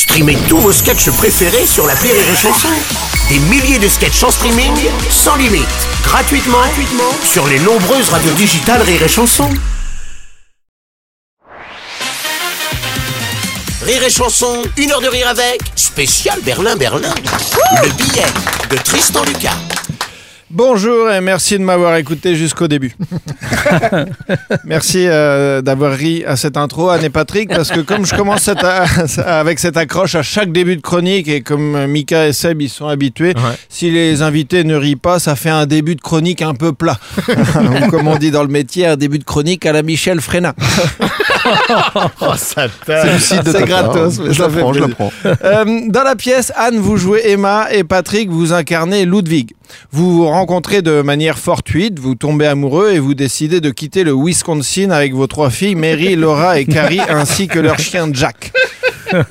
Streamez tous vos sketchs préférés sur la Rire et Chanson. Des milliers de sketchs en streaming, sans limite, gratuitement, gratuitement sur les nombreuses radios digitales Rire et Chanson. Rire et Chanson, une heure de rire avec, spécial Berlin-Berlin. Le billet de Tristan Lucas. Bonjour et merci de m'avoir écouté jusqu'au début. merci euh, d'avoir ri à cette intro, Anne et Patrick, parce que comme je commence cette, avec cette accroche à chaque début de chronique et comme Mika et Seb ils sont habitués, si les invités ne rient pas, ça fait un début de chronique un peu plat. Ou comme on dit dans le métier, un début de chronique à la Michel Fréna. Oh, ça C'est gratos, mais Je ça la prends, je la prends. Euh, dans la pièce, Anne, vous jouez Emma et Patrick, vous incarnez Ludwig. Vous vous rencontrez de manière fortuite, vous tombez amoureux et vous décidez de quitter le Wisconsin avec vos trois filles, Mary, Laura et Carrie, ainsi que leur chien Jack.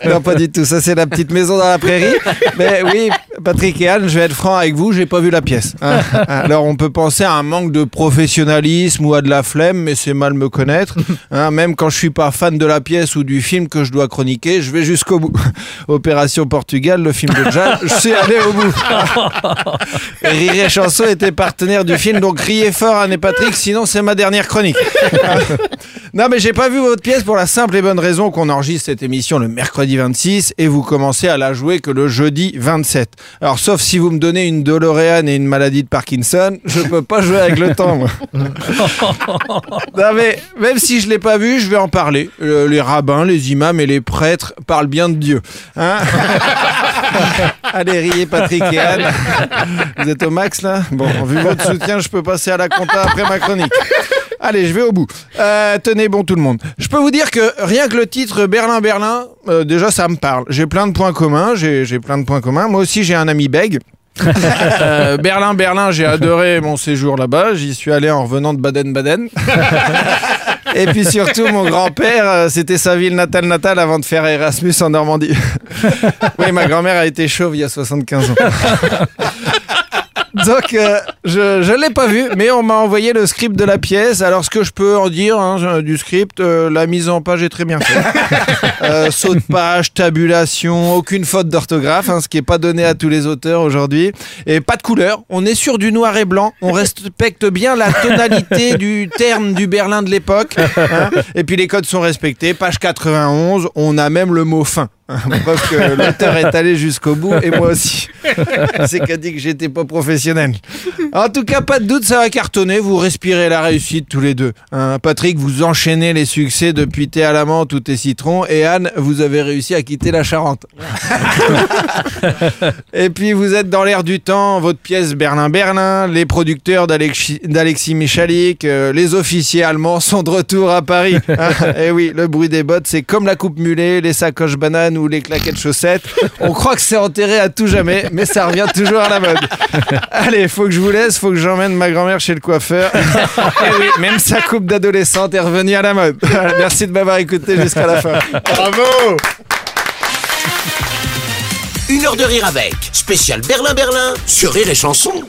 Non, pas du tout. Ça, c'est la petite maison dans la prairie. Mais oui, Patrick et Anne, je vais être franc avec vous, j'ai pas vu la pièce. hein. Alors, on peut penser à un manque de professionnalisme ou à de la flemme, mais c'est mal me connaître. hein. Même quand je suis pas fan de la pièce ou du film que je dois chroniquer, je vais jusqu'au bout. Opération Portugal, le film de Jack, je suis allé au bout. Rire et Chanson était partenaire du film, donc riez fort Anne et Patrick, sinon c'est ma dernière chronique. Non, mais j'ai pas vu votre pièce pour la simple et bonne raison qu'on enregistre cette émission le mercredi 26 et vous commencez à la jouer que le jeudi 27. Alors, sauf si vous me donnez une DeLorean et une maladie de Parkinson, je peux pas jouer avec le temps, moi. non, mais même si je l'ai pas vu, je vais en parler. Euh, les rabbins, les imams et les prêtres parlent bien de Dieu. Hein Allez, riez, Patrick et Anne. Vous êtes au max, là? Bon, vu votre soutien, je peux passer à la compta après ma chronique. Allez, je vais au bout. Euh, tenez bon tout le monde. Je peux vous dire que rien que le titre Berlin Berlin, euh, déjà ça me parle. J'ai plein de points communs. J'ai j'ai plein de points communs. Moi aussi j'ai un ami bègue. Euh, Berlin Berlin, j'ai adoré mon séjour là-bas. J'y suis allé en revenant de Baden-Baden. Et puis surtout, mon grand-père, euh, c'était sa ville natale natale avant de faire Erasmus en Normandie. oui, ma grand-mère a été chauve il y a 75 ans. Donc, euh, je je l'ai pas vu, mais on m'a envoyé le script de la pièce. Alors, ce que je peux en dire hein, du script, euh, la mise en page est très bien faite. Euh, saut de page, tabulation, aucune faute d'orthographe, hein, ce qui est pas donné à tous les auteurs aujourd'hui. Et pas de couleur. On est sur du noir et blanc. On respecte bien la tonalité du terme du Berlin de l'époque. hein. Et puis les codes sont respectés. Page 91, on a même le mot fin. Preuve que l'auteur est allé jusqu'au bout et moi aussi. C'est qu'a dit que j'étais pas professionnel. En tout cas, pas de doute, ça va cartonner. Vous respirez la réussite tous les deux. Hein, Patrick, vous enchaînez les succès depuis Thé à la menthe ou Thé citron. Et Anne, vous avez réussi à quitter la Charente. et puis, vous êtes dans l'air du temps. Votre pièce Berlin-Berlin, les producteurs d'Alexis Michalik, euh, les officiers allemands sont de retour à Paris. et oui, le bruit des bottes, c'est comme la coupe mulet, les sacoches bananes ou les claquettes chaussettes. On croit que c'est enterré à tout jamais, mais ça revient toujours à la mode. Allez, faut que je vous laisse, faut que j'emmène ma grand-mère chez le coiffeur. Et oui, même sa coupe d'adolescente est revenue à la mode. Merci de m'avoir écouté jusqu'à la fin. Bravo Une heure de rire avec, spécial Berlin-Berlin sur Rire et Chanson.